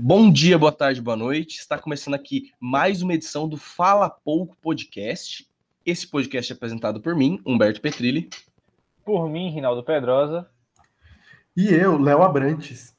Bom dia, boa tarde, boa noite. Está começando aqui mais uma edição do Fala Pouco Podcast. Esse podcast é apresentado por mim, Humberto Petrilli. Por mim, Rinaldo Pedrosa. E eu, Léo Abrantes.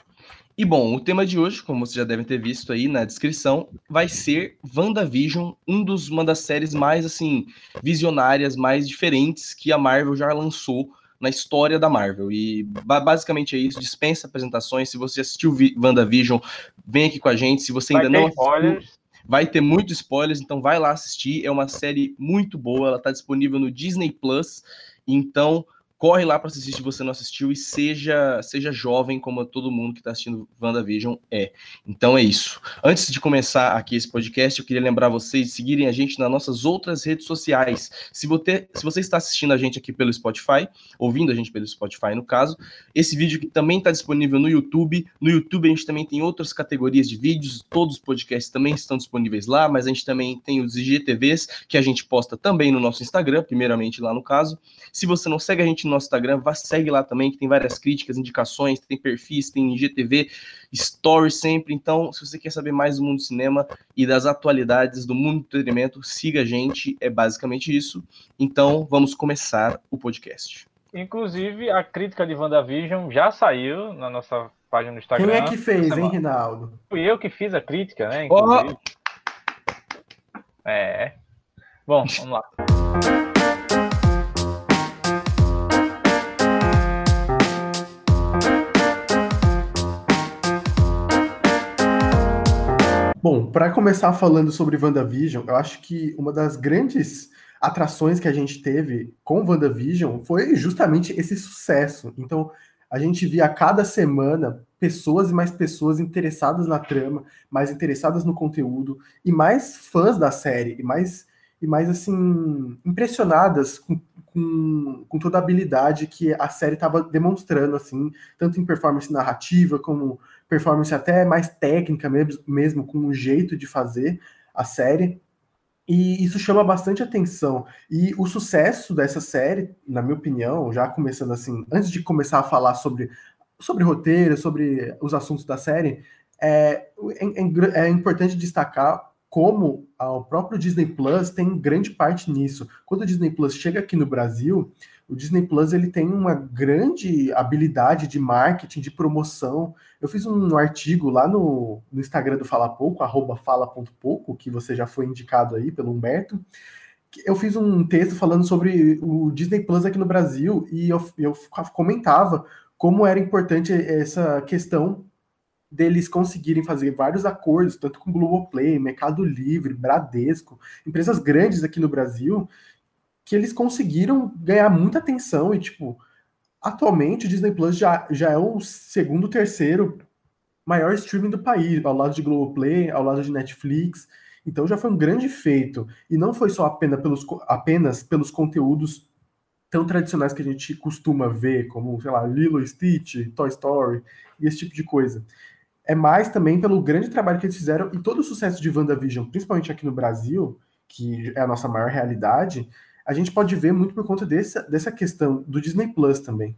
E bom, o tema de hoje, como vocês já devem ter visto aí na descrição, vai ser WandaVision, um dos, uma das séries mais assim visionárias, mais diferentes que a Marvel já lançou na história da Marvel. E basicamente é isso, dispensa apresentações. Se você assistiu WandaVision, vem aqui com a gente. Se você ainda não assistiu, spoilers. vai ter muitos spoilers, então vai lá assistir. É uma série muito boa, ela está disponível no Disney Plus. Então, corre lá para assistir se você não assistiu e seja seja jovem como todo mundo que está assistindo WandaVision é. Então é isso. Antes de começar aqui esse podcast, eu queria lembrar vocês de seguirem a gente nas nossas outras redes sociais. Se você, se você está assistindo a gente aqui pelo Spotify, ouvindo a gente pelo Spotify no caso, esse vídeo aqui também está disponível no YouTube. No YouTube a gente também tem outras categorias de vídeos, todos os podcasts também estão disponíveis lá, mas a gente também tem os IGTVs que a gente posta também no nosso Instagram, primeiramente lá no caso. Se você não segue a gente no nosso Instagram, vá, segue lá também, que tem várias críticas, indicações, tem perfis, tem IGTV, stories sempre. Então, se você quer saber mais do mundo do cinema e das atualidades do mundo do entretenimento, siga a gente, é basicamente isso. Então, vamos começar o podcast. Inclusive, a crítica de WandaVision já saiu na nossa página no Instagram. Quem é que fez, hein, Rinaldo? Fui eu que fiz a crítica, né? Inclusive. Oh! É. Bom, vamos lá. Bom, para começar falando sobre WandaVision, eu acho que uma das grandes atrações que a gente teve com WandaVision foi justamente esse sucesso. Então, a gente via a cada semana pessoas e mais pessoas interessadas na trama, mais interessadas no conteúdo e mais fãs da série e mais e mais assim impressionadas com, com, com toda a habilidade que a série estava demonstrando assim, tanto em performance narrativa como performance até mais técnica mesmo, mesmo com o jeito de fazer a série. E isso chama bastante atenção. E o sucesso dessa série, na minha opinião, já começando assim, antes de começar a falar sobre, sobre roteiro, sobre os assuntos da série, é, é, é importante destacar como o próprio Disney Plus tem grande parte nisso. Quando o Disney Plus chega aqui no Brasil, o Disney Plus ele tem uma grande habilidade de marketing, de promoção. Eu fiz um artigo lá no, no Instagram do Fala Pouco, arroba fala.pouco, que você já foi indicado aí pelo Humberto. Eu fiz um texto falando sobre o Disney Plus aqui no Brasil e eu, eu comentava como era importante essa questão deles conseguirem fazer vários acordos, tanto com Globoplay, Mercado Livre, Bradesco, empresas grandes aqui no Brasil, que eles conseguiram ganhar muita atenção e, tipo, atualmente o Disney Plus já, já é o segundo, terceiro maior streaming do país, ao lado de Globoplay, ao lado de Netflix. Então já foi um grande feito. E não foi só apenas pelos, apenas pelos conteúdos tão tradicionais que a gente costuma ver, como, sei lá, Lilo Stitch, Toy Story e esse tipo de coisa. É mais também pelo grande trabalho que eles fizeram e todo o sucesso de WandaVision, principalmente aqui no Brasil, que é a nossa maior realidade, a gente pode ver muito por conta dessa, dessa questão do Disney Plus também.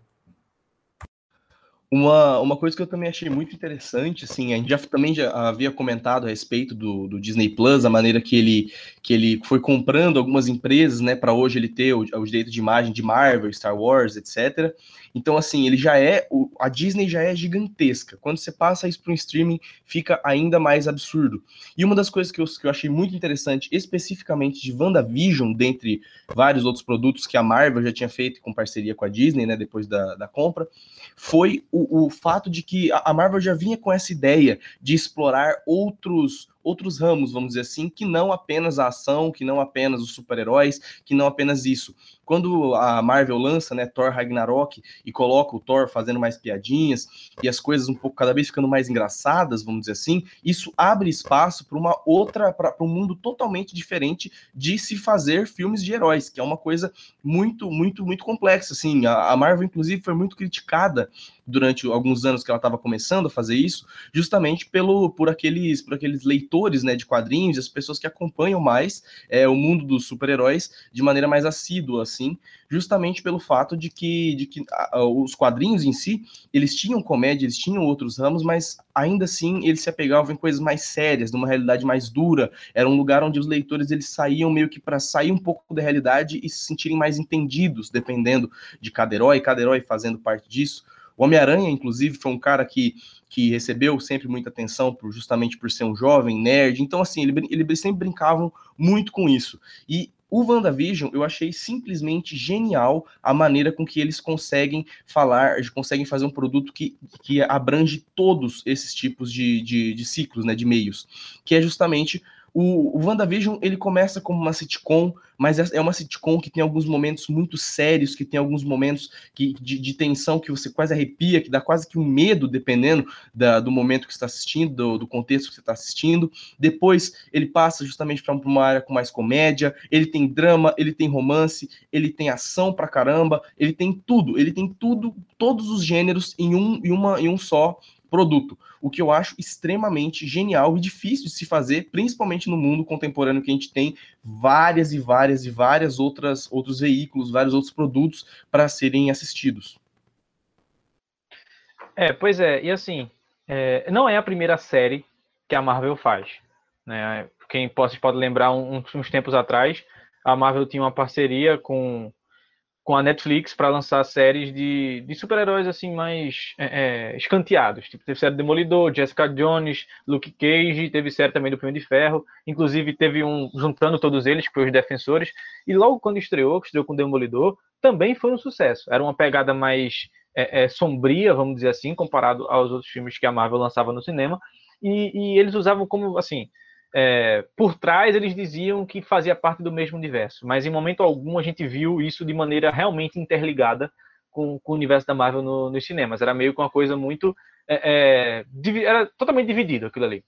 Uma, uma coisa que eu também achei muito interessante, assim, a gente já também já havia comentado a respeito do, do Disney Plus, a maneira que ele, que ele foi comprando algumas empresas, né, para hoje ele ter o, o direito de imagem de Marvel, Star Wars, etc. Então, assim, ele já é. O, a Disney já é gigantesca. Quando você passa isso para um streaming, fica ainda mais absurdo. E uma das coisas que eu, que eu achei muito interessante, especificamente de WandaVision, dentre vários outros produtos que a Marvel já tinha feito com parceria com a Disney, né, depois da, da compra, foi o, o fato de que a, Marvel já vinha com essa ideia de explorar outros outros ramos, vamos dizer assim, que não apenas a ação, que não apenas os super-heróis, que não apenas isso. Quando a Marvel lança, né, Thor Ragnarok e coloca o Thor fazendo mais piadinhas e as coisas um pouco cada vez ficando mais engraçadas, vamos dizer assim, isso abre espaço para uma outra, para um mundo totalmente diferente de se fazer filmes de heróis, que é uma coisa muito, muito, muito complexa. Assim, a, a Marvel, inclusive, foi muito criticada durante alguns anos que ela estava começando a fazer isso, justamente pelo por aqueles, por aqueles leitores leitores né, de quadrinhos, as pessoas que acompanham mais é, o mundo dos super-heróis de maneira mais assídua, assim, justamente pelo fato de que, de que a, os quadrinhos em si, eles tinham comédia, eles tinham outros ramos, mas ainda assim eles se apegavam em coisas mais sérias, numa realidade mais dura, era um lugar onde os leitores eles saíam meio que para sair um pouco da realidade e se sentirem mais entendidos, dependendo de cada herói, cada herói fazendo parte disso. O Homem-Aranha, inclusive, foi um cara que, que recebeu sempre muita atenção por, justamente por ser um jovem nerd. Então, assim, ele, eles sempre brincavam muito com isso. E o WandaVision, eu achei simplesmente genial a maneira com que eles conseguem falar, conseguem fazer um produto que, que abrange todos esses tipos de, de, de ciclos, né, de meios, que é justamente o, o WandaVision, ele começa como uma sitcom, mas é, é uma sitcom que tem alguns momentos muito sérios, que tem alguns momentos que, de, de tensão que você quase arrepia, que dá quase que um medo, dependendo da, do momento que você está assistindo, do, do, contexto que você está assistindo. Depois, ele passa justamente para uma área com mais comédia, ele tem drama, ele tem romance, ele tem ação pra caramba, ele tem tudo, ele tem tudo, todos os gêneros em um, em uma, em um só produto, o que eu acho extremamente genial e difícil de se fazer, principalmente no mundo contemporâneo que a gente tem várias e várias e várias outras outros veículos, vários outros produtos para serem assistidos. É, pois é, e assim, é, não é a primeira série que a Marvel faz, né? Quem pode, pode lembrar uns tempos atrás, a Marvel tinha uma parceria com com a Netflix para lançar séries de, de super-heróis assim mais é, é, escanteados. Tipo, teve série Demolidor, Jessica Jones, Luke Cage, teve série também do Punho de Ferro. Inclusive teve um juntando todos eles, que foi os Defensores. E logo quando estreou, que estreou com Demolidor, também foi um sucesso. Era uma pegada mais é, é, sombria, vamos dizer assim, comparado aos outros filmes que a Marvel lançava no cinema. E, e eles usavam como assim é, por trás eles diziam que fazia parte do mesmo universo, mas em momento algum a gente viu isso de maneira realmente interligada com, com o universo da Marvel no, nos cinemas. Era meio que uma coisa muito. É, é, era totalmente dividido aquilo ali.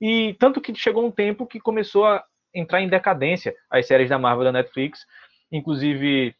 E tanto que chegou um tempo que começou a entrar em decadência as séries da Marvel da Netflix, inclusive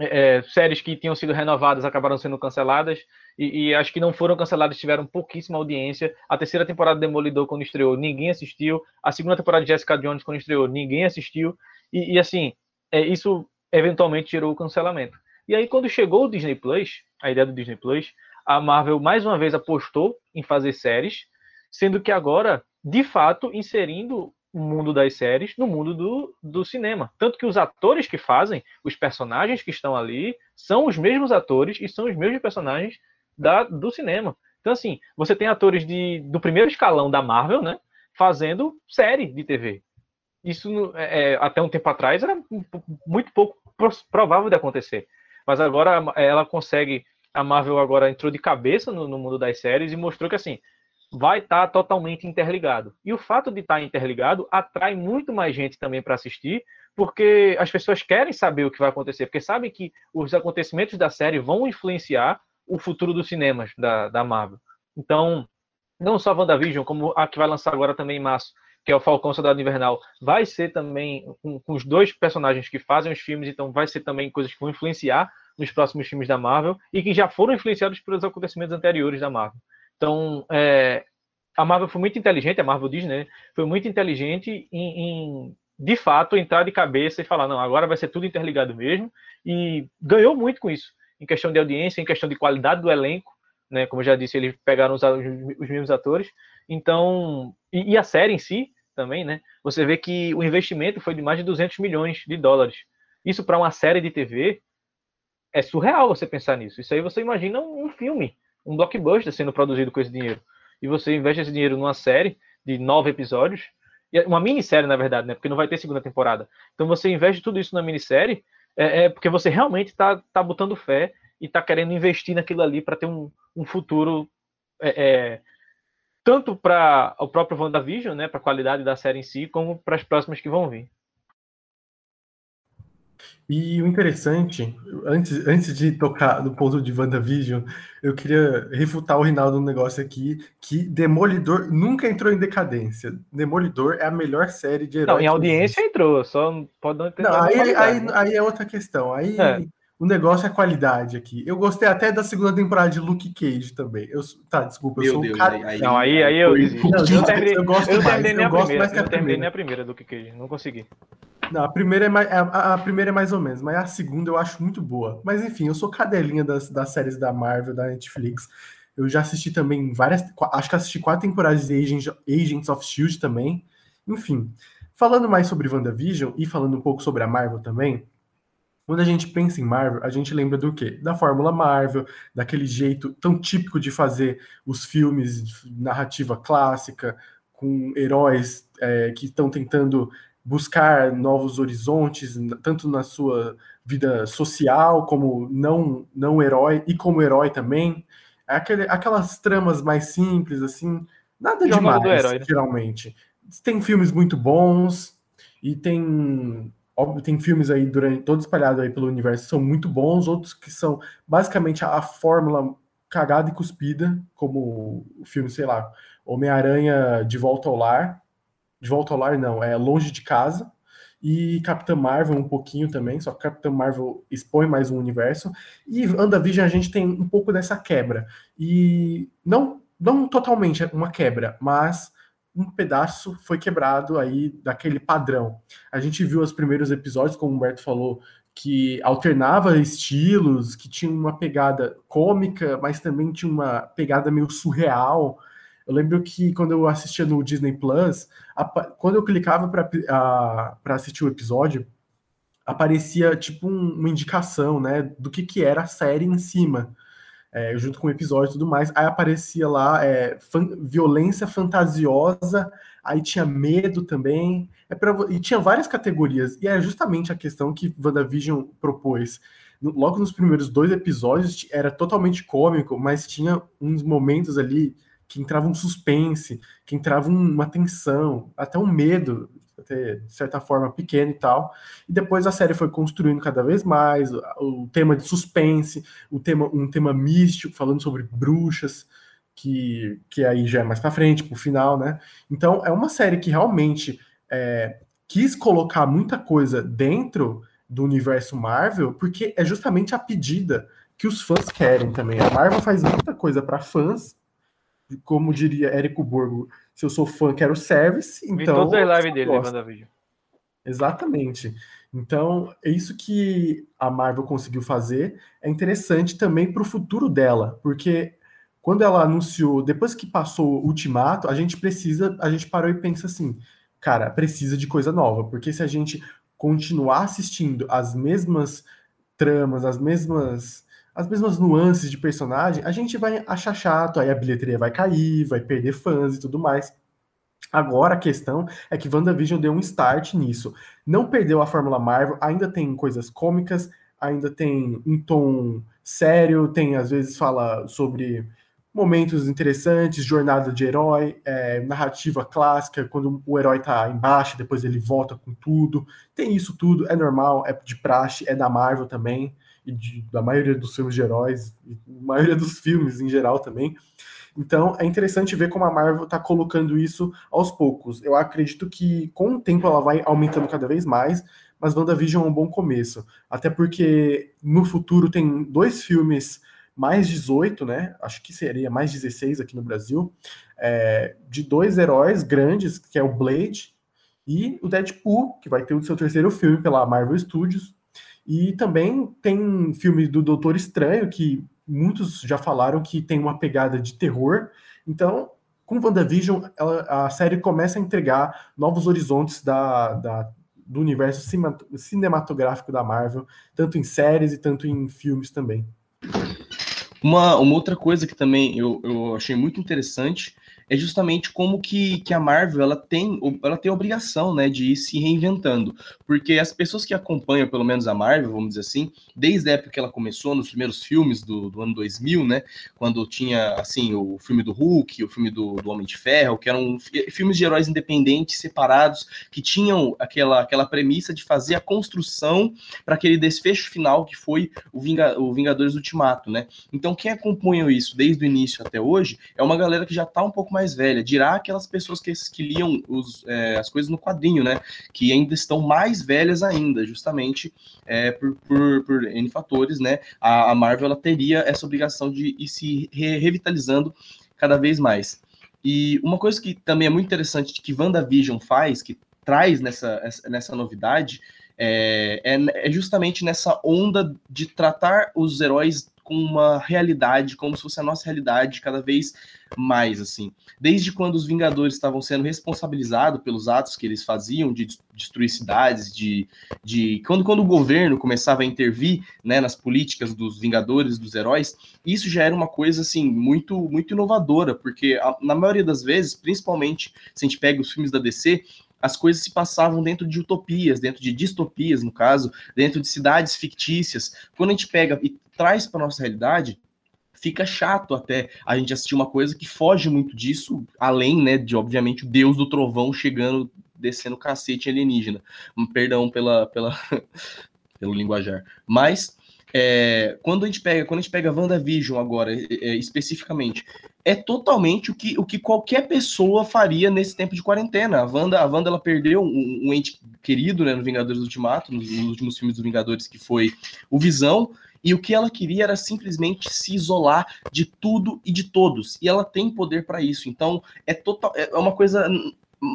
é, é, séries que tinham sido renovadas acabaram sendo canceladas e, e, acho que não foram canceladas, tiveram pouquíssima audiência. A terceira temporada de Demolidor, quando estreou, ninguém assistiu. A segunda temporada de Jessica Jones, quando estreou, ninguém assistiu. E, e assim, é, isso eventualmente gerou o cancelamento. E aí, quando chegou o Disney Plus, a ideia do Disney Plus, a Marvel mais uma vez apostou em fazer séries, sendo que agora, de fato, inserindo mundo das séries no mundo do, do cinema. Tanto que os atores que fazem, os personagens que estão ali, são os mesmos atores e são os mesmos personagens da, do cinema. Então, assim, você tem atores de, do primeiro escalão da Marvel, né? Fazendo série de TV. Isso, é, é, até um tempo atrás, era muito pouco provável de acontecer. Mas agora ela consegue. A Marvel agora entrou de cabeça no, no mundo das séries e mostrou que, assim, vai estar tá totalmente interligado. E o fato de estar tá interligado atrai muito mais gente também para assistir, porque as pessoas querem saber o que vai acontecer, porque sabem que os acontecimentos da série vão influenciar o futuro dos cinemas da, da Marvel. Então, não só WandaVision, como a que vai lançar agora também em março, que é o Falcão Soldado Invernal, vai ser também com, com, os dois personagens que fazem os filmes, então vai ser também coisas que vão influenciar nos próximos filmes da Marvel e que já foram influenciados pelos acontecimentos anteriores da Marvel. Então, é, a Marvel foi muito inteligente, a Marvel Disney né, foi muito inteligente em, em, de fato, entrar de cabeça e falar, não, agora vai ser tudo interligado mesmo, e ganhou muito com isso, em questão de audiência, em questão de qualidade do elenco, né, como eu já disse, eles pegaram os, os mesmos atores, então, e, e, a série em si também, né, você vê que o investimento foi de mais de 200 milhões de dólares. Isso para uma série de TV é surreal você pensar nisso. Isso aí você imagina um filme, um blockbuster sendo produzido com esse dinheiro. E você investe esse dinheiro numa série de nove episódios, uma minissérie, na verdade, né? Porque não vai ter segunda temporada. Então você investe tudo isso na minissérie, é, é porque você realmente está tá botando fé e está querendo investir naquilo ali para ter um, um futuro é, é, tanto para o próprio WandaVision, né, para a qualidade da série em si, como para as próximas que vão vir. E o interessante, antes, antes de tocar no ponto de WandaVision, eu queria refutar o Rinaldo um negócio aqui, que Demolidor nunca entrou em decadência. Demolidor é a melhor série de heróis. Não, em audiência entrou, só pode não ter... Não, aí, aí, aí, é outra questão. Aí, é. O negócio é qualidade aqui. Eu gostei até da segunda temporada de Luke Cage também. Eu, tá, desculpa, eu Meu sou Deus, um cara... aí, não, aí, aí eu, eu, eu, terminei, eu gosto eu mais. Eu gosto mais que a eu terminei nem a primeira do Luke Cage, não consegui. Não, a primeira é mais, a, a, primeira é mais ou menos, mas a segunda eu acho muito boa. Mas enfim, eu sou cadelinha das, das séries da Marvel, da Netflix. Eu já assisti também várias. Acho que assisti quatro temporadas de Agents, Agents of Shield também. Enfim, falando mais sobre WandaVision e falando um pouco sobre a Marvel também, quando a gente pensa em Marvel, a gente lembra do quê? Da fórmula Marvel, daquele jeito tão típico de fazer os filmes narrativa clássica, com heróis é, que estão tentando buscar novos horizontes, tanto na sua vida social, como não, não herói, e como herói também. É aquele, aquelas tramas mais simples, assim, nada demais, herói, né? geralmente. Tem filmes muito bons, e tem óbvio, tem filmes aí durante todo espalhado aí pelo universo são muito bons, outros que são basicamente a, a fórmula cagada e cuspida, como o filme, sei lá, Homem-Aranha de Volta ao Lar, de Volta ao Lar, não, é Longe de Casa. E Capitã Marvel um pouquinho também, só que Capitã Marvel expõe mais um universo. E WandaVision a gente tem um pouco dessa quebra. E não, não totalmente uma quebra, mas um pedaço foi quebrado aí daquele padrão. A gente viu os primeiros episódios, como o Humberto falou, que alternava estilos, que tinha uma pegada cômica, mas também tinha uma pegada meio surreal. Eu lembro que quando eu assistia no Disney Plus, a, quando eu clicava para assistir o episódio, aparecia tipo um, uma indicação, né, do que, que era a série em cima, é, junto com o episódio e tudo mais. Aí aparecia lá é, fan, violência fantasiosa, aí tinha medo também, é pra, e tinha várias categorias. E é justamente a questão que WandaVision propôs. Logo nos primeiros dois episódios era totalmente cômico, mas tinha uns momentos ali que entrava um suspense, que entrava uma tensão, até um medo, até de certa forma pequeno e tal. E depois a série foi construindo cada vez mais o tema de suspense, o tema, um tema místico, falando sobre bruxas, que, que aí já é mais para frente, pro final, né? Então é uma série que realmente é, quis colocar muita coisa dentro do universo Marvel, porque é justamente a pedida que os fãs querem também. A Marvel faz muita coisa para fãs como diria Érico Borgo, se eu sou fã, quero service. Então, Vi todas as lives dele, WandaVision. Exatamente. Então, é isso que a Marvel conseguiu fazer. É interessante também para o futuro dela, porque quando ela anunciou, depois que passou o Ultimato, a gente precisa, a gente parou e pensa assim, cara, precisa de coisa nova, porque se a gente continuar assistindo as mesmas tramas, as mesmas as mesmas nuances de personagem, a gente vai achar chato, aí a bilheteria vai cair, vai perder fãs e tudo mais. Agora a questão é que WandaVision deu um start nisso. Não perdeu a Fórmula Marvel, ainda tem coisas cômicas, ainda tem um tom sério, tem às vezes fala sobre momentos interessantes, jornada de herói, é, narrativa clássica, quando o herói tá embaixo, depois ele volta com tudo. Tem isso tudo, é normal, é de praxe, é da Marvel também e de, da maioria dos filmes de heróis, e maioria dos filmes em geral também. Então é interessante ver como a Marvel está colocando isso aos poucos. Eu acredito que com o tempo ela vai aumentando cada vez mais, mas WandaVision é um bom começo. Até porque no futuro tem dois filmes mais 18, né? Acho que seria mais 16 aqui no Brasil, é, de dois heróis grandes, que é o Blade e o Deadpool, que vai ter o seu terceiro filme pela Marvel Studios. E também tem filme do Doutor Estranho, que muitos já falaram que tem uma pegada de terror. Então, com WandaVision, ela, a série começa a entregar novos horizontes da, da, do universo cinematográfico da Marvel, tanto em séries e tanto em filmes também. Uma, uma outra coisa que também eu, eu achei muito interessante é justamente como que, que a Marvel ela tem, ela tem a obrigação né, de ir se reinventando. Porque as pessoas que acompanham, pelo menos a Marvel, vamos dizer assim, desde a época que ela começou, nos primeiros filmes do, do ano 2000, né, quando tinha assim o filme do Hulk, o filme do, do Homem de Ferro, que eram filmes de heróis independentes, separados, que tinham aquela, aquela premissa de fazer a construção para aquele desfecho final que foi o, Vinga, o Vingadores Ultimato. Né? Então, quem acompanha isso desde o início até hoje é uma galera que já está um pouco mais velha, dirá aquelas pessoas que, que liam os, é, as coisas no quadrinho, né? Que ainda estão mais velhas ainda, justamente é, por, por, por N fatores, né? A, a, Marvel ela teria essa obrigação de ir se re revitalizando cada vez mais. E uma coisa que também é muito interessante que WandaVision faz, que traz nessa, nessa novidade, é, é, é justamente nessa onda de tratar os heróis com uma realidade, como se fosse a nossa realidade cada vez mais, assim. Desde quando os Vingadores estavam sendo responsabilizados pelos atos que eles faziam de destruir cidades, de, de quando, quando o governo começava a intervir né, nas políticas dos Vingadores, dos heróis, isso já era uma coisa, assim, muito, muito inovadora, porque a, na maioria das vezes, principalmente se a gente pega os filmes da DC, as coisas se passavam dentro de utopias, dentro de distopias, no caso, dentro de cidades fictícias. Quando a gente pega e traz para nossa realidade, fica chato até a gente assistir uma coisa que foge muito disso, além, né, de obviamente o Deus do trovão chegando, descendo cacete alienígena. Perdão pela, pela pelo linguajar. Mas é, quando a gente pega, quando a gente pega WandaVision agora, é, é, especificamente, é totalmente o que, o que qualquer pessoa faria nesse tempo de quarentena. A Wanda, a Wanda ela perdeu um, um ente querido né, no Vingadores Ultimato, nos, nos últimos filmes do Vingadores, que foi o Visão, e o que ela queria era simplesmente se isolar de tudo e de todos. E ela tem poder para isso. Então, é total é uma coisa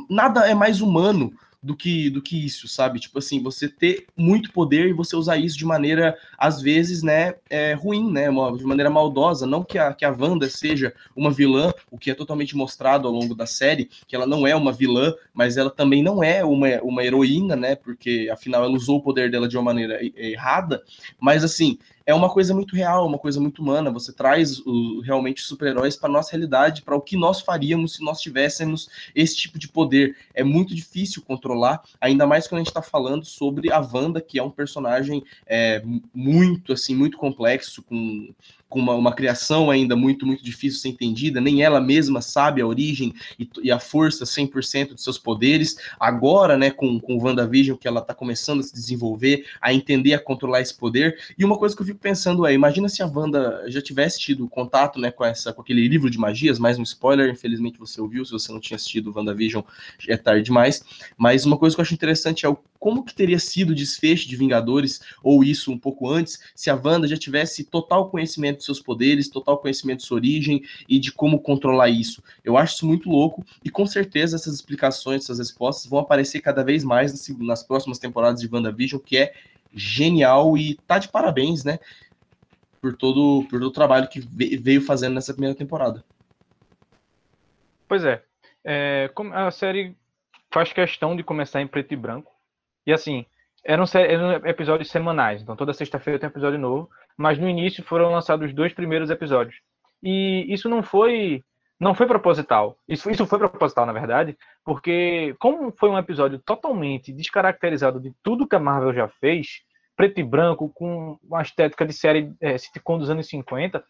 nada é mais humano do que do que isso, sabe? Tipo assim, você ter muito poder e você usar isso de maneira, às vezes, né, é, ruim, né? de maneira maldosa. Não que a, que a Wanda seja uma vilã, o que é totalmente mostrado ao longo da série, que ela não é uma vilã, mas ela também não é uma, uma heroína, né? Porque afinal ela usou o poder dela de uma maneira errada. Mas assim, é uma coisa muito real, uma coisa muito humana. Você traz o, realmente super-heróis para nossa realidade, para o que nós faríamos se nós tivéssemos esse tipo de poder. É muito difícil controlar, ainda mais quando a gente está falando sobre a Wanda, que é um personagem é, muito assim, muito complexo, com com uma, uma, criação ainda muito, muito difícil de ser entendida, nem ela mesma sabe a origem e, e a força 100% de seus poderes. Agora, né, com, com WandaVision, que ela está começando a se desenvolver, a entender, a controlar esse poder. E uma coisa que eu fico pensando é, imagina se a Wanda já tivesse tido contato, né, com, essa, com aquele livro de magias, mais um spoiler, infelizmente você ouviu, se você não tinha assistido WandaVision, é tarde demais. Mas uma coisa que eu acho interessante é o como que teria sido o desfecho de Vingadores, ou isso um pouco antes, se a Wanda já tivesse total conhecimento dos seus poderes, total conhecimento de sua origem e de como controlar isso. Eu acho isso muito louco, e com certeza essas explicações, essas respostas vão aparecer cada vez mais nas próximas temporadas de WandaVision, que é genial e tá de parabéns, né? Por todo, por todo o trabalho que veio fazendo nessa primeira temporada. Pois é. é a série faz questão de começar em preto e branco e assim, eram, eram episódios semanais, então toda sexta-feira tem um episódio novo, mas no início foram lançados os dois primeiros episódios. E isso não foi não foi proposital. Isso, isso foi proposital, na verdade, porque como foi um episódio totalmente descaracterizado de tudo que a Marvel já fez, preto e branco, com uma estética de série é, sitcom dos anos 50,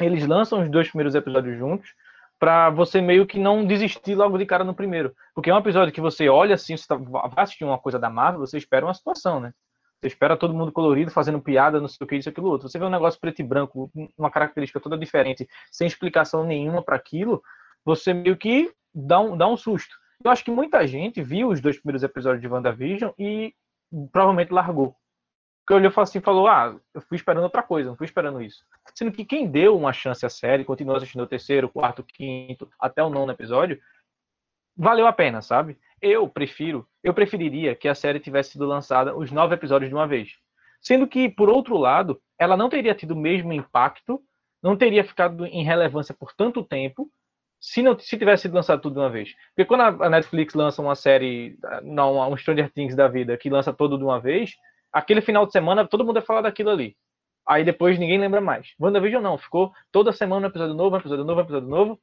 eles lançam os dois primeiros episódios juntos, para você meio que não desistir logo de cara no primeiro. Porque é um episódio que você olha assim, você tá, vai assistir uma coisa da Marvel, você espera uma situação, né? Você espera todo mundo colorido, fazendo piada, não sei o que, isso, aquilo, outro. Você vê um negócio preto e branco, uma característica toda diferente, sem explicação nenhuma para aquilo, você meio que dá um, dá um susto. Eu acho que muita gente viu os dois primeiros episódios de WandaVision e provavelmente largou. Porque olhou assim falou: Ah, eu fui esperando outra coisa, não fui esperando isso. Sendo que quem deu uma chance à série, continuou assistindo o terceiro, quarto, quinto, até o nono episódio, valeu a pena, sabe? Eu prefiro, eu preferiria que a série tivesse sido lançada os nove episódios de uma vez. Sendo que, por outro lado, ela não teria tido o mesmo impacto, não teria ficado em relevância por tanto tempo, se não se tivesse sido lançado tudo de uma vez. Porque quando a Netflix lança uma série, não, um Stranger Things da vida, que lança todo de uma vez, aquele final de semana todo mundo vai falar daquilo ali. Aí depois ninguém lembra mais. WandaVision não, ficou toda semana um episódio novo, um episódio novo, um episódio novo,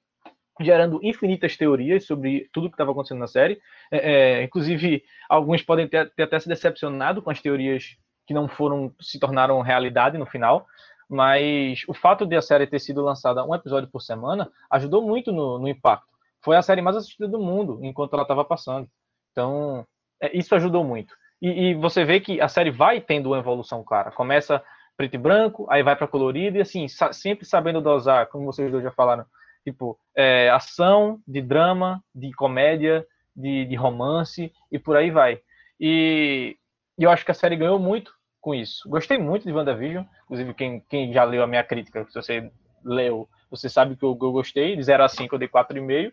gerando infinitas teorias sobre tudo que estava acontecendo na série. É, é, inclusive, alguns podem ter, ter, até se decepcionado com as teorias que não foram, se tornaram realidade no final. Mas o fato de a série ter sido lançada um episódio por semana ajudou muito no, no impacto. Foi a série mais assistida do mundo enquanto ela estava passando. Então, é, isso ajudou muito. E, e, você vê que a série vai tendo uma evolução clara. Começa preto e branco, aí vai para colorido, e assim, sa sempre sabendo dosar, como vocês dois já falaram, Tipo, é, ação, de drama, de comédia, de, de romance e por aí vai. E, e, eu acho que a série ganhou muito com isso. Gostei muito de WandaVision, inclusive quem, quem já leu a minha crítica, se você leu, você sabe que eu, eu gostei, de 0 a 5 eu dei 4,5,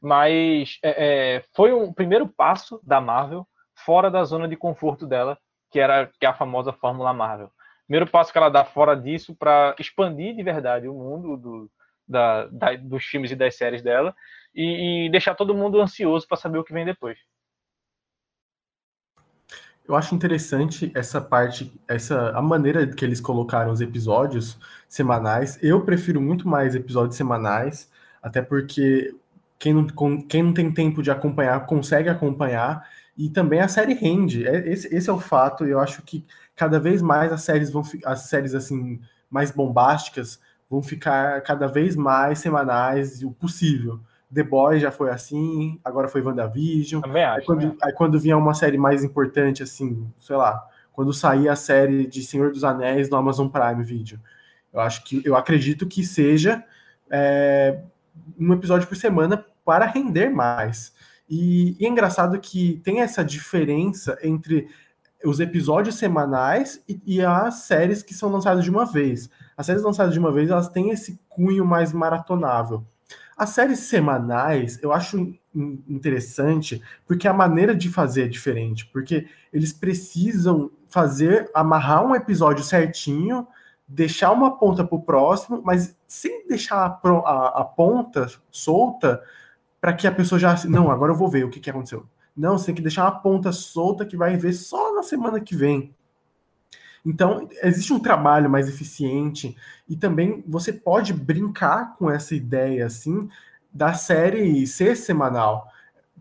mas é, é, foi um primeiro passo da Marvel fora da zona de conforto dela, que era que é a famosa Fórmula Marvel. Primeiro passo que ela dá fora disso para expandir de verdade o mundo do, da, da, dos filmes e das séries dela e, e deixar todo mundo ansioso para saber o que vem depois. Eu acho interessante essa parte, essa a maneira que eles colocaram os episódios semanais. Eu prefiro muito mais episódios semanais, até porque quem não, quem não tem tempo de acompanhar consegue acompanhar e também a série rende. É, esse, esse é o fato. Eu acho que cada vez mais as séries vão as séries assim mais bombásticas vão ficar cada vez mais semanais o possível. The Boys já foi assim, agora foi WandaVision. Também acho, aí, quando, também. aí quando vinha uma série mais importante, assim, sei lá, quando sair a série de Senhor dos Anéis no Amazon Prime Video. Eu acho que eu acredito que seja é, um episódio por semana para render mais. E, e é engraçado que tem essa diferença entre os episódios semanais e, e, as séries que são lançadas de uma vez. As séries lançadas de uma vez, elas têm esse cunho mais maratonável. As séries semanais, eu acho interessante, porque a maneira de fazer é diferente, porque eles precisam fazer, amarrar um episódio certinho, deixar uma ponta para o próximo, mas sem deixar a, a, a ponta solta para que a pessoa já. Não, agora eu vou ver o que, que aconteceu. Não, você tem que deixar uma ponta solta que vai ver só na semana que vem. Então, existe um trabalho mais eficiente e também você pode brincar com essa ideia assim da série ser semanal.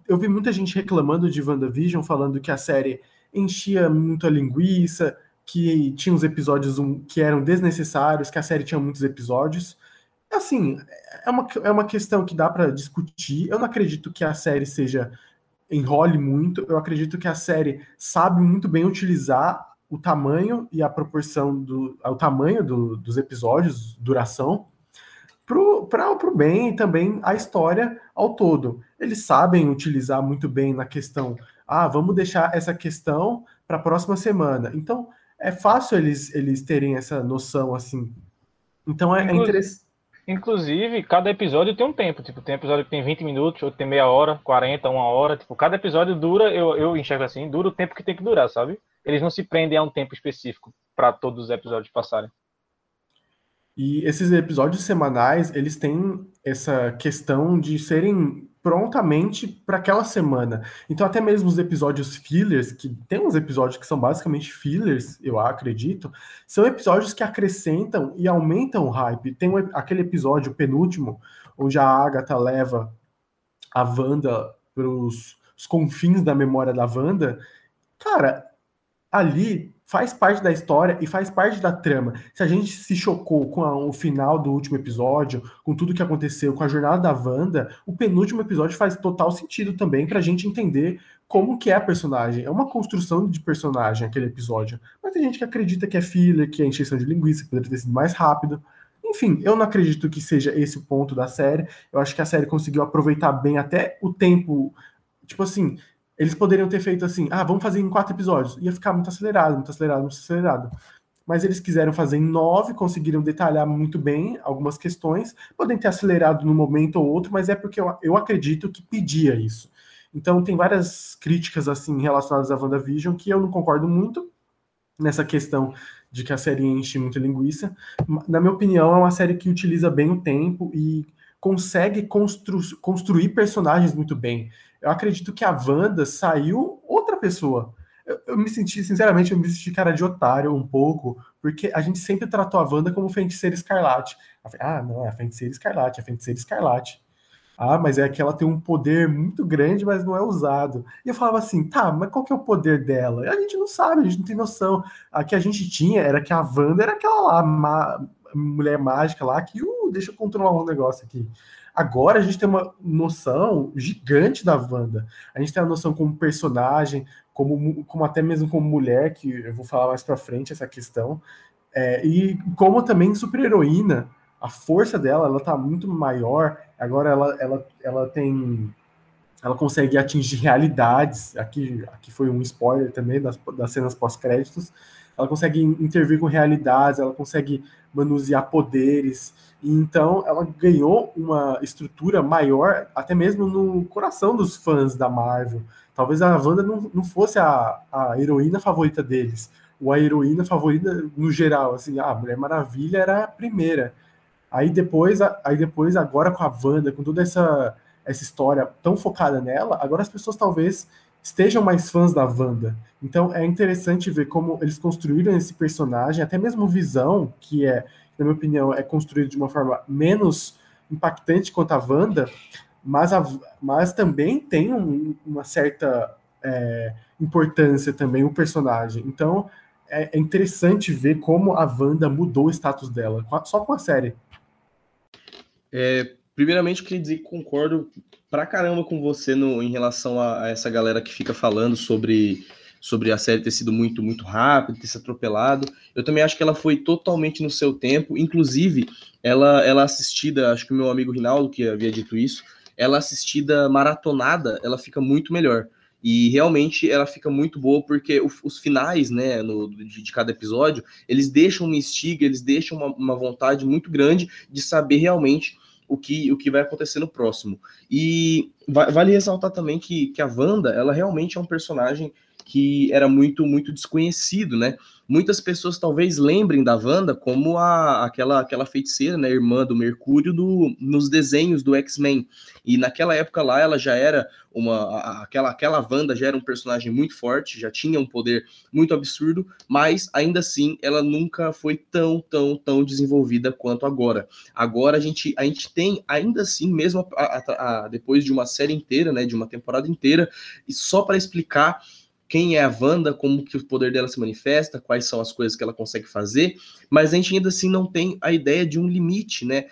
Eu vi muita gente reclamando de WandaVision, falando que a série enchia muito a linguiça, que tinha uns episódios que eram desnecessários, que a série tinha muitos episódios. Assim, é uma, é uma questão que dá para discutir. Eu não acredito que a série seja enrole muito. Eu acredito que a série sabe muito bem utilizar o tamanho e a proporção do o tamanho do, dos episódios, duração, para o bem e também a história ao todo. Eles sabem utilizar muito bem na questão, ah, vamos deixar essa questão para a próxima semana. Então, é fácil eles, eles terem essa noção assim. Então, é, é interessante. Inclusive, cada episódio tem um tempo. Tipo, tem episódio que tem 20 minutos, outro tem meia hora, 40, uma hora. Tipo, cada episódio dura, eu, eu enxergo assim, dura o tempo que tem que durar, sabe? Eles não se prendem a um tempo específico para todos os episódios passarem. E esses episódios semanais, eles têm essa questão de serem prontamente para aquela semana. Então, até mesmo os episódios fillers, que tem uns episódios que são basicamente fillers, eu acredito, são episódios que acrescentam e aumentam o hype. Tem um, aquele episódio penúltimo, onde a Agatha leva a Wanda para os confins da memória da Wanda. Cara, ali faz parte da história e faz parte da trama. Se a gente se chocou com a, o final do último episódio, com tudo que aconteceu, com a jornada da Wanda, o penúltimo episódio faz total sentido também pra gente entender como que é a personagem. É uma construção de personagem aquele episódio. Mas tem gente que acredita que é filler, que é encheção de linguiça, que poderia ter sido mais rápido. Enfim, eu não acredito que seja esse o ponto da série. Eu acho que a série conseguiu aproveitar bem até o tempo. Tipo assim, eles poderiam ter feito assim, ah, vamos fazer em quatro episódios. Ia ficar muito acelerado, muito acelerado, muito acelerado. Mas eles quiseram fazer em nove, conseguiram detalhar muito bem algumas questões. Podem ter acelerado num momento ou outro, mas é porque eu, eu acredito que pedia isso. Então tem várias críticas assim relacionadas à WandaVision que eu não concordo muito nessa questão de que a série enche muito linguiça. Na minha opinião, é uma série que utiliza bem o tempo e consegue constru construir personagens muito bem. Eu acredito que a Wanda saiu outra pessoa. Eu, eu, me senti, sinceramente, eu me senti cara de otário um pouco, porque a gente sempre tratou a Wanda como feiticeira escarlate. Ah, não, é a feiticeira escarlate, é a feiticeira escarlate. Ah, mas é que ela tem um poder muito grande, mas não é usado. E eu falava assim, tá, mas qual que é o poder dela? E a gente não sabe, a gente não tem noção. A que a gente tinha era que a Wanda era aquela lá, mulher mágica lá, que, uh, deixa eu controlar um negócio aqui. Agora a gente tem uma noção gigante da Wanda. A gente tem a noção como personagem, como, como até mesmo como mulher, que eu vou falar mais para frente essa questão, é, e como também super-heroína, a força dela, ela tá muito maior. Agora ela, ela, ela tem ela consegue atingir realidades. Aqui, aqui foi um spoiler também das, das cenas pós-créditos. Ela consegue intervir com realidades, ela consegue manusear poderes. E então ela ganhou uma estrutura maior, até mesmo no coração dos fãs da Marvel. Talvez a Wanda não, não fosse a, a heroína favorita deles, ou a heroína favorita no geral. Assim, a Mulher Maravilha era a primeira. Aí depois, aí depois agora com a Wanda, com toda essa essa história tão focada nela, agora as pessoas talvez estejam mais fãs da Wanda. Então é interessante ver como eles construíram esse personagem, até mesmo Visão, que é, na minha opinião, é construído de uma forma menos impactante quanto a Wanda, mas, a, mas também tem um, uma certa é, importância também o personagem. Então é, é, interessante ver como a Wanda mudou o status dela, só com a série. É, Primeiramente, eu queria dizer que concordo pra caramba com você no, em relação a, a, essa galera que fica falando sobre, sobre a série ter sido muito, muito rápida, ter se atropelado. Eu também acho que ela foi totalmente no seu tempo. Inclusive, ela, ela assistida, acho que o meu amigo Rinaldo que havia dito isso, ela assistida maratonada, ela fica muito melhor. E realmente ela fica muito boa porque os finais, né, no, de, de, cada episódio, eles deixam uma instiga, eles deixam uma, uma vontade muito grande de saber realmente o que, o que vai acontecer no próximo. E vale ressaltar também que, que a Wanda, ela realmente é um personagem que era muito muito desconhecido, né? Muitas pessoas talvez lembrem da Wanda como a, aquela aquela feiticeira, né, irmã do Mercúrio do, nos desenhos do X-Men. E naquela época lá ela já era uma aquela aquela Wanda já era um personagem muito forte, já tinha um poder muito absurdo, mas ainda assim ela nunca foi tão tão tão desenvolvida quanto agora. Agora a gente a gente tem ainda assim mesmo a, a, a, depois de uma série inteira, né, de uma temporada inteira, e só para explicar quem é a Wanda, como que o poder dela se manifesta, quais são as coisas que ela consegue fazer, mas a gente ainda assim não tem a ideia de um limite, né,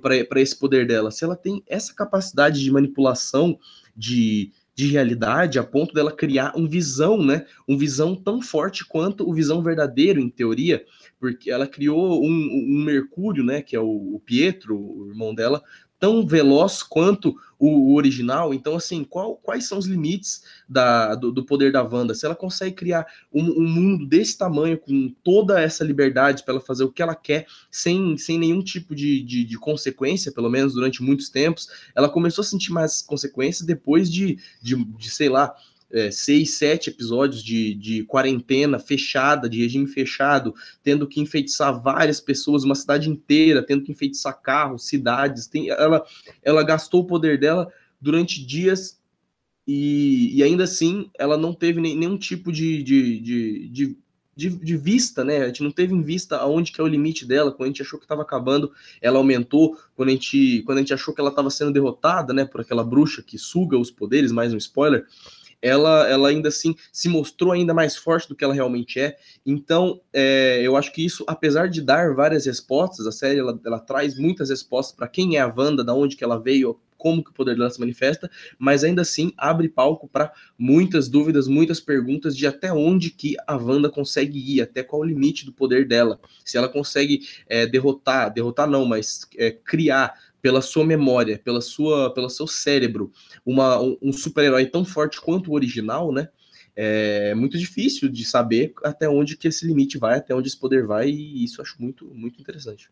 para esse poder dela. Se ela tem essa capacidade de manipulação de, de realidade a ponto dela criar um visão, né, um visão tão forte quanto o visão verdadeiro, em teoria, porque ela criou um, um Mercúrio, né, que é o, o Pietro, o irmão dela, tão veloz quanto o, original. Então, assim, qual, quais são os limites da, do, do, poder da Wanda? Se ela consegue criar um, um, mundo desse tamanho, com toda essa liberdade para ela fazer o que ela quer, sem, sem nenhum tipo de, de, de, consequência, pelo menos durante muitos tempos, ela começou a sentir mais consequências depois de, de, de sei lá, é, seis, sete episódios de, de quarentena fechada, de regime fechado, tendo que enfeitiçar várias pessoas, uma cidade inteira, tendo que enfeitiçar carros, cidades. Tem, ela, ela gastou o poder dela durante dias e, e ainda assim ela não teve nenhum tipo de, de, de, de de, de, vista, né? A gente não teve em vista aonde que é o limite dela. Quando a gente achou que estava acabando, ela aumentou. Quando a gente, quando a gente achou que ela estava sendo derrotada, né, por aquela bruxa que suga os poderes, mais um spoiler, ela, ela ainda assim se mostrou ainda mais forte do que ela realmente é. Então, é, eu acho que isso, apesar de dar várias respostas, a série ela, ela traz muitas respostas para quem é a Wanda, da onde que ela veio, como que o poder dela se manifesta, mas ainda assim abre palco para muitas dúvidas, muitas perguntas de até onde que a Wanda consegue ir, até qual o limite do poder dela, se ela consegue é, derrotar, derrotar não, mas é, criar pela sua memória, pela sua, pelo seu cérebro, uma, um, super-herói tão forte quanto o original, né? É muito difícil de saber até onde que esse limite vai, até onde esse poder vai, e isso eu acho muito, muito interessante.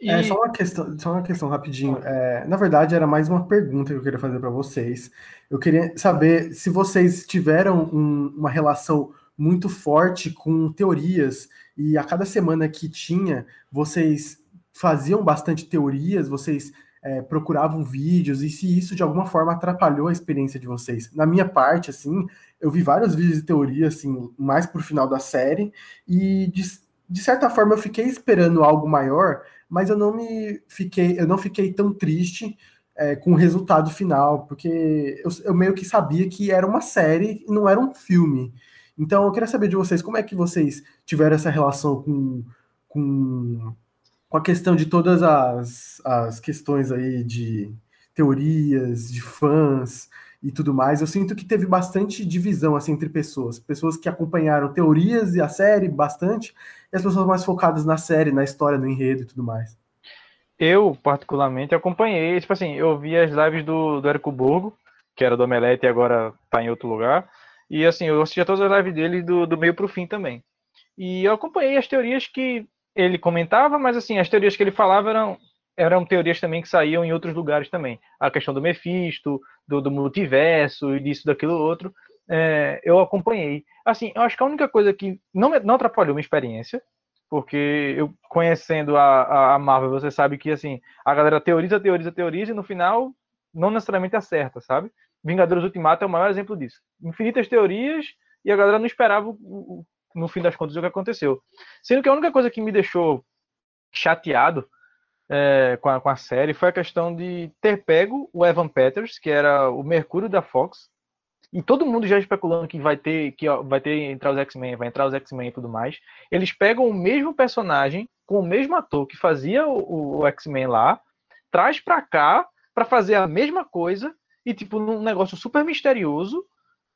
E... É, só uma questão, só uma questão rapidinho. É, na verdade, era mais uma pergunta que eu queria fazer para vocês. Eu queria saber se vocês tiveram um, uma relação muito forte com teorias e a cada semana que tinha, vocês faziam bastante teorias, vocês é, procuravam vídeos, e se isso de alguma forma atrapalhou a experiência de vocês. Na minha parte, assim, eu vi vários vídeos de teoria, assim, mais pro final da série, e de, de certa forma eu fiquei esperando algo maior, mas eu não me fiquei, eu não fiquei tão triste é, com o resultado final, porque eu, eu meio que sabia que era uma série e não era um filme. Então eu queria saber de vocês como é que vocês tiveram essa relação com, com com a questão de todas as, as questões aí de teorias, de fãs e tudo mais, eu sinto que teve bastante divisão assim entre pessoas, pessoas que acompanharam teorias e a série bastante, e as pessoas mais focadas na série, na história, no enredo e tudo mais. eu, particularmente, acompanhei, tipo assim, eu vi as lives do, do Érico Burgo, que era do Omelete e agora tá em outro lugar. E assim, eu assistia todas as lives dele do, do meio pro fim também. E eu acompanhei as teorias que ele comentava, mas assim, as teorias que ele falava eram, eram teorias também que saíam em outros lugares também. A questão do Mephisto, do, do multiverso e disso, daquilo outro. É, eu acompanhei. Assim, eu acho que a única coisa que não, não atrapalhou minha experiência porque eu conhecendo a, a, Marvel, você sabe que assim, a galera teoriza, teoriza, teoriza e no final não necessariamente acerta, sabe? Vingadores Ultimato é o maior exemplo disso. Infinitas teorias e a galera não esperava o, no fim das contas o que aconteceu. Sendo que a única coisa que me deixou chateado é, com, a, com a série foi a questão de ter pego o Evan Peters, que era o Mercúrio da Fox, e todo mundo já especulando que vai ter que ó, vai ter entrar os X-Men, vai entrar os X-Men e tudo mais. Eles pegam o mesmo personagem com o mesmo ator que fazia o, o X-Men lá, traz para cá para fazer a mesma coisa e tipo num negócio super misterioso,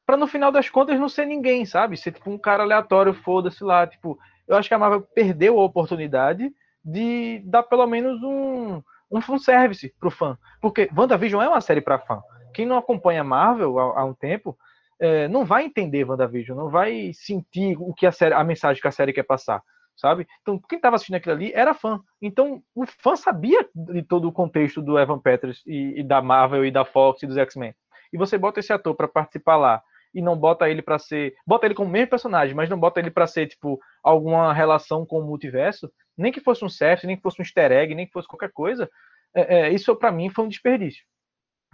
para no final das contas não ser ninguém, sabe? Ser tipo um cara aleatório, foda-se lá, tipo, eu acho que a Marvel perdeu a oportunidade de dar pelo menos um um fanservice pro fã. Porque WandaVision é uma série para fã quem não acompanha Marvel há, há um tempo é, não vai entender WandaVision, não vai sentir o que a, série, a mensagem que a série quer passar, sabe? Então, quem estava assistindo aquilo ali era fã. Então, o fã sabia de todo o contexto do Evan Peters e, e da Marvel e da Fox e dos X-Men. E você bota esse ator para participar lá e não bota ele para ser, bota ele como mesmo personagem, mas não bota ele para ser tipo alguma relação com o multiverso, nem que fosse um set, nem que fosse um easter egg, nem que fosse qualquer coisa. É, é, isso para mim foi um desperdício.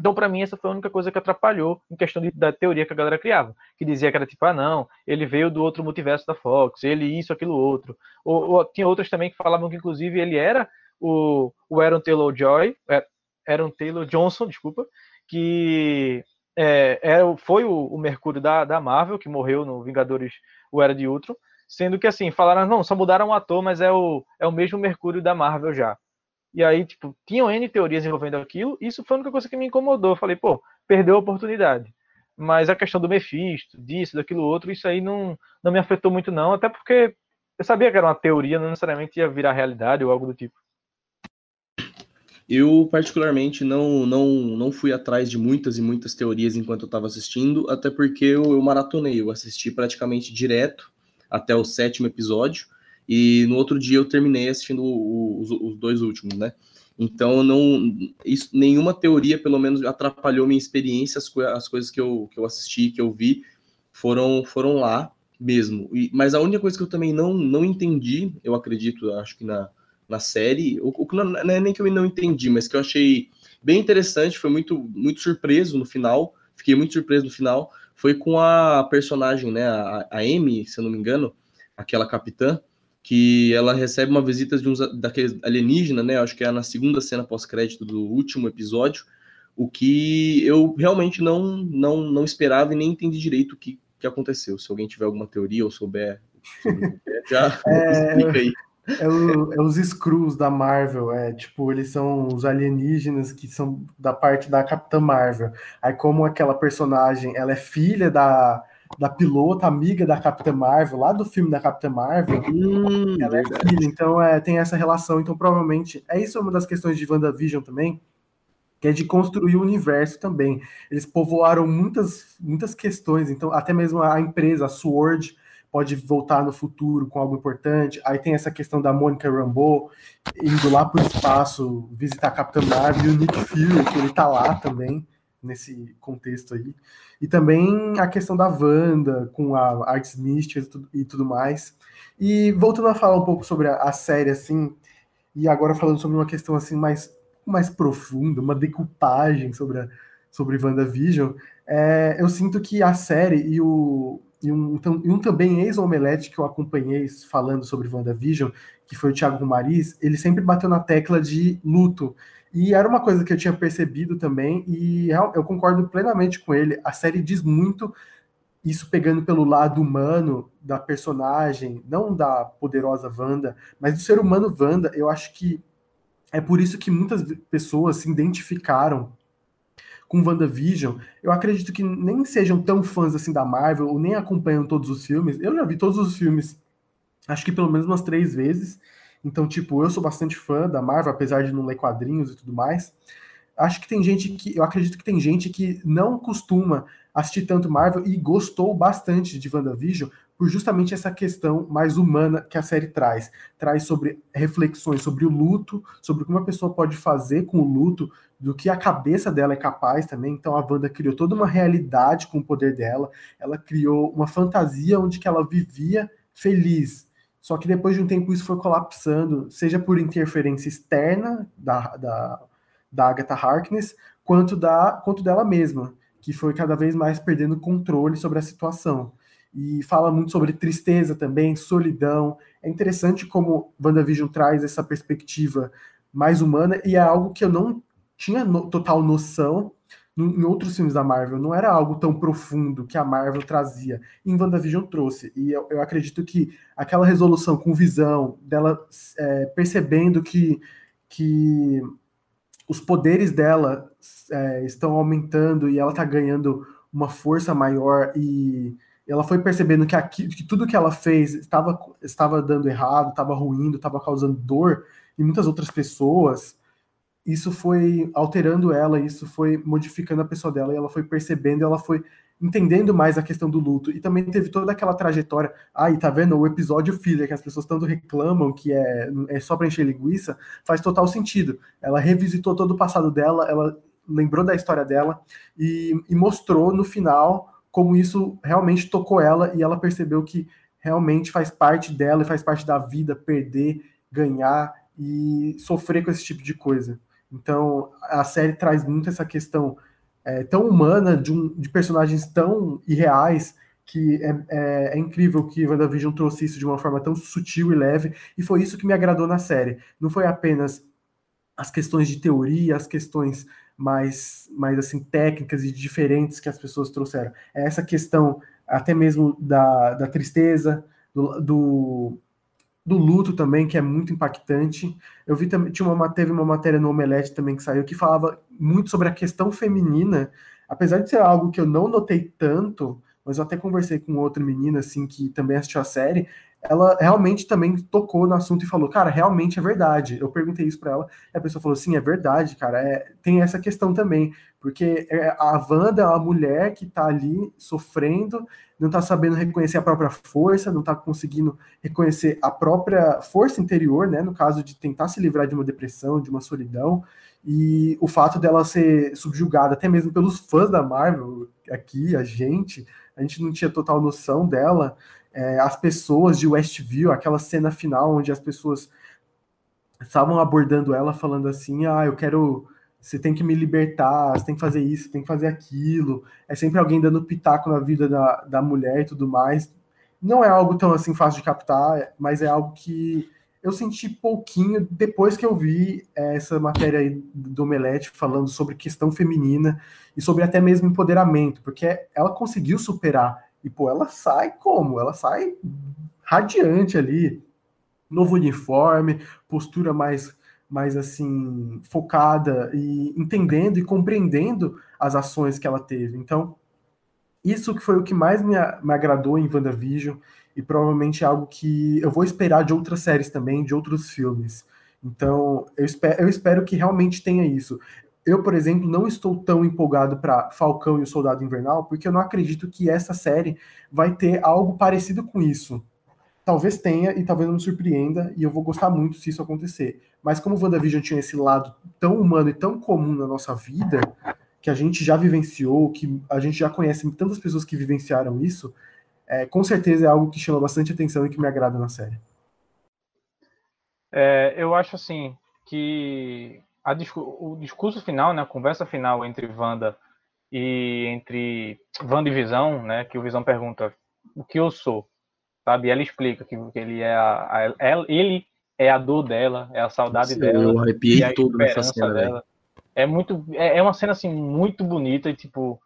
Então, para mim, essa foi a única coisa que atrapalhou em questão de, da teoria que a galera criava. Que dizia que era tipo, ah, não, ele veio do outro multiverso da Fox, ele isso, aquilo, outro. Ou, ou tinha outras também que falavam que, inclusive, ele era o, o Aaron Taylor Joy, é, Aaron Taylor Johnson, desculpa, que é, era, foi o, o, Mercúrio da, da Marvel, que morreu no Vingadores O Era de Ultron, sendo que, assim, falaram, não, só mudaram o ator, mas é o, é o mesmo Mercúrio da Marvel já. E aí, tipo, tinham N teorias envolvendo aquilo, isso foi a única coisa que me incomodou. Eu falei, pô, perdeu a oportunidade. Mas a questão do Mephisto, disso, daquilo outro, isso aí não, não me afetou muito, não, até porque eu sabia que era uma teoria, não necessariamente ia virar realidade ou algo do tipo. Eu, particularmente, não, não, não fui atrás de muitas e muitas teorias enquanto eu estava assistindo, até porque eu, eu maratonei, eu assisti praticamente direto até o sétimo episódio. E no outro dia eu terminei assistindo os, os dois últimos, né? Então, não, isso, nenhuma teoria, pelo menos, atrapalhou minha experiência. As, as coisas que eu, que eu assisti, que eu vi, foram, foram lá mesmo. E, mas a única coisa que eu também não, não entendi, eu acredito, acho que na, na série, o, o, não, não é nem que eu não entendi, mas que eu achei bem interessante, foi muito, muito surpreso no final, fiquei muito surpreso no final, foi com a personagem, né, a, a Amy, se eu não me engano, aquela capitã, que ela recebe uma visita de uns daqueles alienígenas, né? Acho que é na segunda cena pós-crédito do último episódio, o que eu realmente não não, não esperava e nem entendi direito o que, que aconteceu. Se alguém tiver alguma teoria ou souber, já é, explica aí. É, o, é, os Screws da Marvel, é tipo, eles são os alienígenas que são da parte da Capitã Marvel. Aí, como aquela personagem ela é filha da, da pilota, amiga da Capitã Marvel, lá do filme da Capitã Marvel. Hum, ela é filha, então é, tem essa relação. Então, provavelmente, é isso uma das questões de WandaVision também, que é de construir o universo também. Eles povoaram muitas, muitas questões, então, até mesmo a empresa, a Sword, pode voltar no futuro com algo importante. Aí tem essa questão da Mônica Rambeau indo lá para o espaço visitar a Capitã Marvel e o Nick Fury, que ele tá lá também nesse contexto aí. E também a questão da Wanda, com a Arts Mystica e tudo mais. E voltando a falar um pouco sobre a, a, série, assim, e agora falando sobre uma questão assim mais, mais profunda, uma decupagem sobre, a, sobre WandaVision, é, eu sinto que a série e, o, e, um, e um também ex-omelete que eu acompanhei falando sobre WandaVision, que foi o Thiago Romariz, ele sempre bateu na tecla de luto. E era uma coisa que eu tinha percebido também, e eu concordo plenamente com ele. A série diz muito isso pegando pelo lado humano da personagem, não da poderosa Wanda, mas do ser humano Wanda. Eu acho que é por isso que muitas pessoas se identificaram com WandaVision. Eu acredito que nem sejam tão fãs assim da Marvel, ou nem acompanham todos os filmes. Eu já vi todos os filmes, acho que pelo menos umas três vezes. Então, tipo, eu sou bastante fã da Marvel, apesar de não ler quadrinhos e tudo mais. Acho que tem gente que. Eu acredito que tem gente que não costuma assistir tanto Marvel e gostou bastante de WandaVision por justamente essa questão mais humana que a série traz. Traz sobre reflexões sobre o luto, sobre o que uma pessoa pode fazer com o luto, do que a cabeça dela é capaz também. Então a Wanda criou toda uma realidade com o poder dela. Ela criou uma fantasia onde que ela vivia feliz. Só que depois de um tempo isso foi colapsando, seja por interferência externa da, da, da Agatha Harkness, quanto, da, quanto dela mesma, que foi cada vez mais perdendo controle sobre a situação. E fala muito sobre tristeza também, solidão. É interessante como WandaVision traz essa perspectiva mais humana e é algo que eu não tinha no, total noção em outros filmes da Marvel. Não era algo tão profundo que a Marvel trazia. Em WandaVision trouxe. E eu, eu acredito que aquela resolução com visão, dela é, percebendo que, que os poderes dela é, estão aumentando e ela está ganhando uma força maior e ela foi percebendo que, aqui, que tudo que ela fez estava, estava dando errado, estava ruindo, estava causando dor em muitas outras pessoas. Isso foi alterando ela, isso foi modificando a pessoa dela, e ela foi percebendo, ela foi entendendo mais a questão do luto. E também teve toda aquela trajetória. Aí, ah, tá vendo? O episódio filler, que as pessoas tanto reclamam que é, é só pra encher linguiça, faz total sentido. Ela revisitou todo o passado dela, ela lembrou da história dela e, e mostrou no final como isso realmente tocou ela e ela percebeu que realmente faz parte dela e faz parte da vida perder, ganhar e sofrer com esse tipo de coisa. Então, a série traz muito essa questão é, tão humana, de, um, de personagens tão irreais, que é, é, é, incrível que WandaVision trouxe isso de uma forma tão sutil e leve, e foi isso que me agradou na série. Não foi apenas as questões de teoria, as questões mais, mais assim técnicas e diferentes que as pessoas trouxeram. É essa questão até mesmo da, da tristeza, do, do, do, luto também, que é muito impactante. Eu vi também, tinha uma, teve uma matéria no Omelete também que saiu que falava muito sobre a questão feminina, apesar de ser algo que eu não notei tanto, mas eu até conversei com outra menina assim que também assistiu a série, ela realmente também tocou no assunto e falou, cara, realmente é verdade. Eu perguntei isso para ela, a pessoa falou, sim, é verdade, cara. É, tem essa questão também, porque é, a Wanda é uma mulher que tá ali sofrendo, não tá sabendo reconhecer a própria força, não tá conseguindo reconhecer a própria força interior, né? No caso de tentar se livrar de uma depressão, de uma solidão, e o fato dela ser subjugada até mesmo pelos fãs da Marvel, aqui, a gente, a gente não tinha total noção dela é, as pessoas de Westview, aquela cena final onde as pessoas estavam abordando ela falando assim, ah, eu quero, você tem que me libertar, você tem que fazer isso, tem que fazer aquilo. É sempre alguém dando pitaco na vida da, da mulher e tudo mais. Não é algo tão assim fácil de captar, mas é algo que eu senti pouquinho depois que eu vi essa matéria aí do Omelete falando sobre questão feminina e sobre até mesmo empoderamento, porque ela conseguiu superar e, pô, ela sai como? Ela sai radiante ali. Novo uniforme, postura mais, mais assim, focada e entendendo e compreendendo as ações que ela teve. Então, isso que foi o que mais me, me agradou em WandaVision e provavelmente é algo que eu vou esperar de outras séries também, de outros filmes. Então, eu espero, eu espero que realmente tenha isso. Eu, por exemplo, não estou tão empolgado para Falcão e o Soldado Invernal, porque eu não acredito que essa série vai ter algo parecido com isso. Talvez tenha e talvez não me surpreenda, e eu vou gostar muito se isso acontecer. Mas como o WandaVision tinha esse lado tão humano e tão comum na nossa vida, que a gente já vivenciou, que a gente já conhece tantas pessoas que vivenciaram isso, é, com certeza é algo que chama bastante atenção e que me agrada na série. É, eu acho assim que a, o discurso final, né, a conversa final entre Wanda e entre Wanda e Visão, né, que o Visão pergunta o que eu sou, sabe? E ela explica que, que ele é a, a, ele é a dor dela, é a saudade Sim, dela, eu arrepiei é tudo nessa cena dela. É muito, é, é uma cena assim muito bonita e tipo,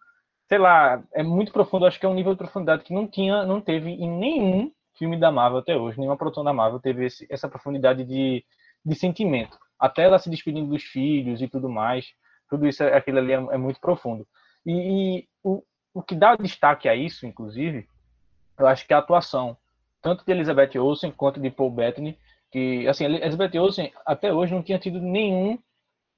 sei lá, é muito profundo. Acho que é um nível de profundidade que não tinha, não teve em nenhum filme da Marvel até hoje, nenhuma produção da Marvel teve esse, essa profundidade de, de sentimento até ela se despedindo dos filhos e tudo mais, tudo isso, aquilo ali é, é muito profundo. E, e, o, o que dá destaque a isso, inclusive, eu acho que é a atuação, tanto de Elizabeth Olsen quanto de Paul Bettany, Que, assim, Elizabeth Olsen até hoje não tinha tido nenhum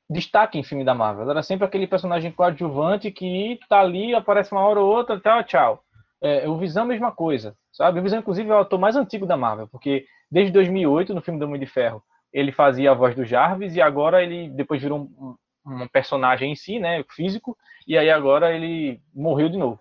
destaque em filme da Marvel. Ela era sempre aquele personagem coadjuvante que tá ali, aparece uma hora ou outra, tchau, tchau. É, o Visão, mesma coisa, sabe? O Visão, inclusive, é o ator mais antigo da Marvel, porque desde 2008, no filme do Homem de Ferro, ele fazia a voz do Jarvis e agora ele depois virou um, um personagem em si, né, físico, e aí agora ele morreu de novo.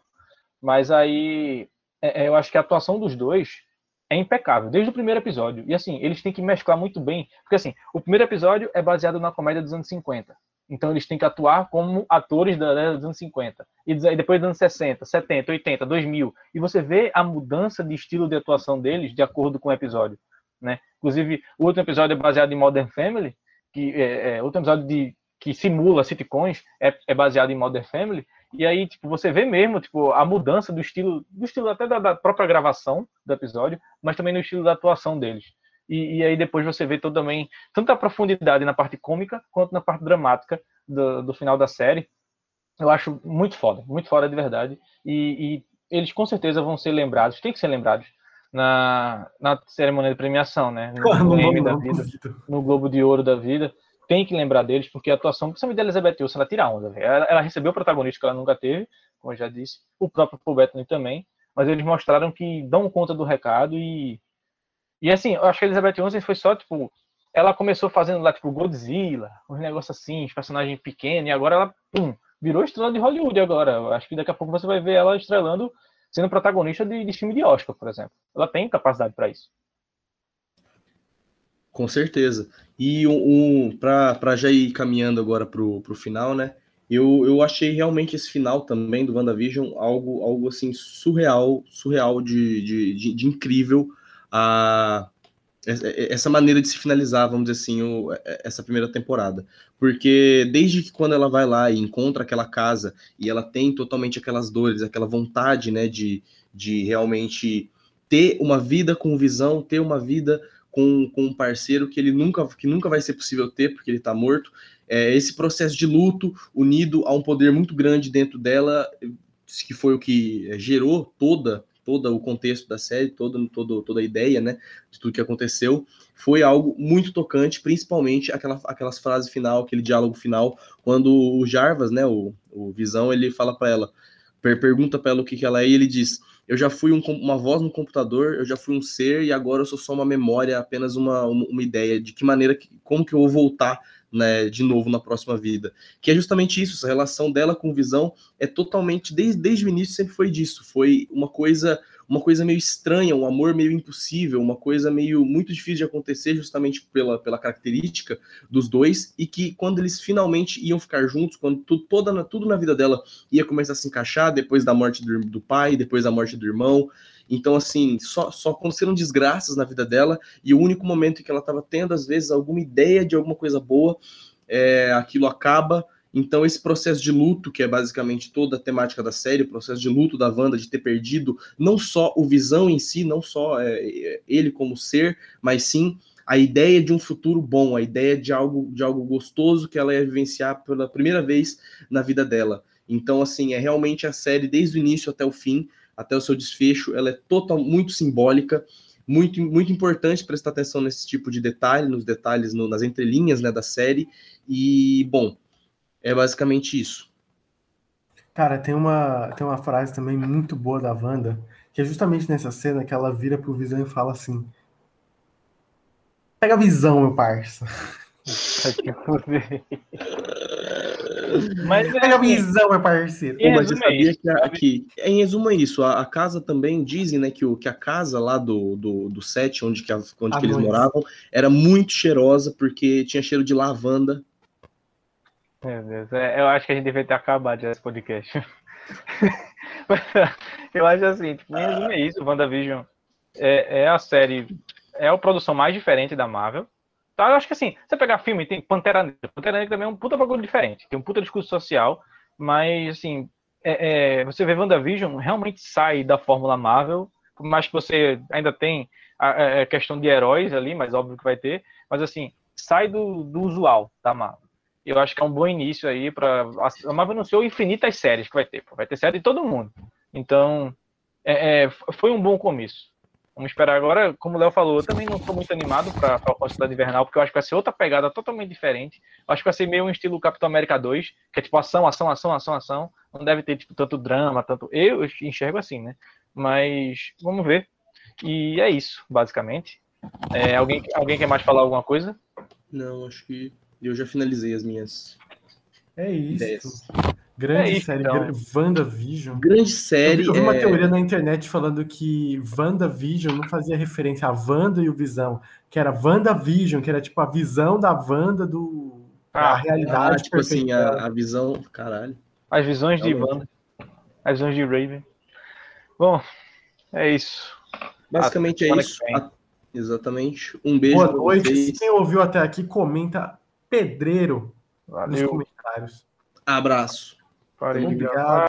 Mas aí é, é, eu acho que a atuação dos dois é impecável, desde o primeiro episódio. E assim, eles têm que mesclar muito bem, porque assim, o primeiro episódio é baseado na comédia dos anos 50. Então eles têm que atuar como atores da década dos anos 50. E depois dos anos 60, 70, 80, 2000. E você vê a mudança de estilo de atuação deles de acordo com o episódio. Né? Inclusive, o outro episódio é baseado em Modern Family, que é, é outro episódio de, que simula sitcoms, é, é baseado em Modern Family. E aí, tipo, você vê mesmo, tipo, a mudança do estilo, do estilo até da, da própria gravação do episódio, mas também no estilo da atuação deles. E, e, aí depois você vê todo também tanta profundidade na parte cômica quanto na parte dramática do, do final da série. Eu acho muito foda, muito foda de verdade. E, e, eles com certeza vão ser lembrados, tem que ser lembrados na, na cerimônia de premiação, né? No, no, no, da vida, no Globo de Ouro da vida tem que lembrar deles, porque a atuação, principalmente da Elizabeth Olsen, ela tira onda. Ela, ela, recebeu o protagonista que ela nunca teve, como eu já disse, o próprio Paul Bettany também, mas eles mostraram que dão conta do recado e. E assim, eu acho que a Elizabeth Olsen foi só, tipo, ela começou fazendo lá, tipo, Godzilla, uns negócios assim, personagem pequeno, e agora ela, pum, virou estrela de Hollywood agora. Acho que daqui a pouco você vai ver ela estrelando, sendo protagonista de, de filme de Oscar, por exemplo. Ela tem capacidade para isso. Com certeza. E um, um para já ir caminhando agora para o final, né? Eu, eu achei realmente esse final também do WandaVision algo, algo assim surreal, surreal de, de, de, de incrível. A, essa maneira de se finalizar, vamos dizer assim, o, essa primeira temporada. Porque desde que quando ela vai lá e encontra aquela casa e ela tem totalmente aquelas dores, aquela vontade, né, de, de realmente ter uma vida com visão, ter uma vida com, com um parceiro que ele nunca, que nunca vai ser possível ter, porque ele está morto. É, esse processo de luto, unido a um poder muito grande dentro dela, que foi o que gerou toda todo o contexto da série, toda, toda, toda a ideia, né, de tudo que aconteceu, foi algo muito tocante, principalmente aquela, aquelas frases final, aquele diálogo final, quando o Jarvas, né, o, o Visão, ele fala para ela, pergunta para ela o que, que ela é, e ele diz: Eu já fui um, uma voz no computador, eu já fui um ser, e agora eu sou só uma memória, apenas uma, uma, uma ideia de que maneira, como que eu vou voltar né, de novo na próxima vida. Que é justamente isso, essa relação dela com visão é totalmente, desde, desde o início sempre foi disso, foi uma coisa uma coisa meio estranha, um amor meio impossível, uma coisa meio muito difícil de acontecer justamente pela, pela característica dos dois e que quando eles finalmente iam ficar juntos, quando tu, toda tudo na vida dela ia começar a se encaixar depois da morte do, do pai, depois da morte do irmão, então, assim, só, só aconteceram desgraças na vida dela, e o único momento em que ela estava tendo, às vezes, alguma ideia de alguma coisa boa, é, aquilo acaba, então, esse processo de luto, que é basicamente toda a temática da série, o processo de luto da Wanda, de ter perdido não só o Visão em si, não só é, é, ele como ser, mas sim a ideia de um futuro bom, a ideia de algo, de algo gostoso que ela ia vivenciar pela primeira vez na vida dela. Então, assim, é realmente a série, desde o início até o fim, até o seu desfecho, ela é total, muito simbólica, muito, muito importante prestar atenção nesse tipo de detalhe, nos detalhes, no, nas entrelinhas né, da série. E, bom, é basicamente isso. Cara, tem uma, tem uma frase também muito boa da Wanda, que é justamente nessa cena que ela vira pro Visão e fala assim: Pega a visão, meu parça. Mas Pega a assim, visão, meu parceiro. Pô, mas você sabia isso, que, a, que, em resumo é isso, a, a, casa também dizem, né, que, o, que a casa lá do, do, do set, onde, que, onde que eles moravam, era muito cheirosa, porque tinha cheiro de lavanda meu Deus, é, eu acho que a gente deveria ter acabado esse podcast. eu acho assim, tipo, em resumo é isso, WandaVision é, é a série, é a produção mais diferente da Marvel. Tá? Eu acho que assim, você pegar filme, tem Pantera Negra. Pantera Negra também é um puta bagulho diferente, tem um puta discurso social, mas assim, é, é, você vê WandaVision realmente sai da fórmula Marvel, por mais que você ainda tem a, a, a questão de heróis ali, mas óbvio que vai ter, mas assim, sai do, do usual da Marvel eu acho que é um bom início aí para a Marvel anunciou infinitas séries que vai ter, vai ter série de todo mundo. Então, é, é, foi um bom começo. Vamos esperar agora, como o Léo falou, eu também não estou muito animado para a Cidade Invernal, porque eu acho que vai ser outra pegada totalmente diferente. Eu acho que vai ser meio um estilo Capitão América 2, que é tipo ação, ação, ação, ação, ação. Não deve ter tipo, tanto drama, tanto. Eu enxergo assim, né? Mas vamos ver. E é isso, basicamente. É, alguém, alguém quer mais falar alguma coisa? Não, acho que eu já finalizei as minhas. É isso. Ideias. Grande é série, então. WandaVision. Grande série. Eu vi uma é... teoria na internet falando que WandaVision não fazia referência a Wanda e o Visão, que era WandaVision, que era tipo a visão da Wanda do. Ah, a realidade. Ah, tipo assim, a, a, visão. Caralho. As visões de Wanda. As visões de Raven. Bom, é isso. Basicamente é isso. Exatamente. Um beijo. Boa noite. Vocês. Quem ouviu até aqui, comenta pedreiro Valeu. nos comentários. Abraço. Parei Obrigado.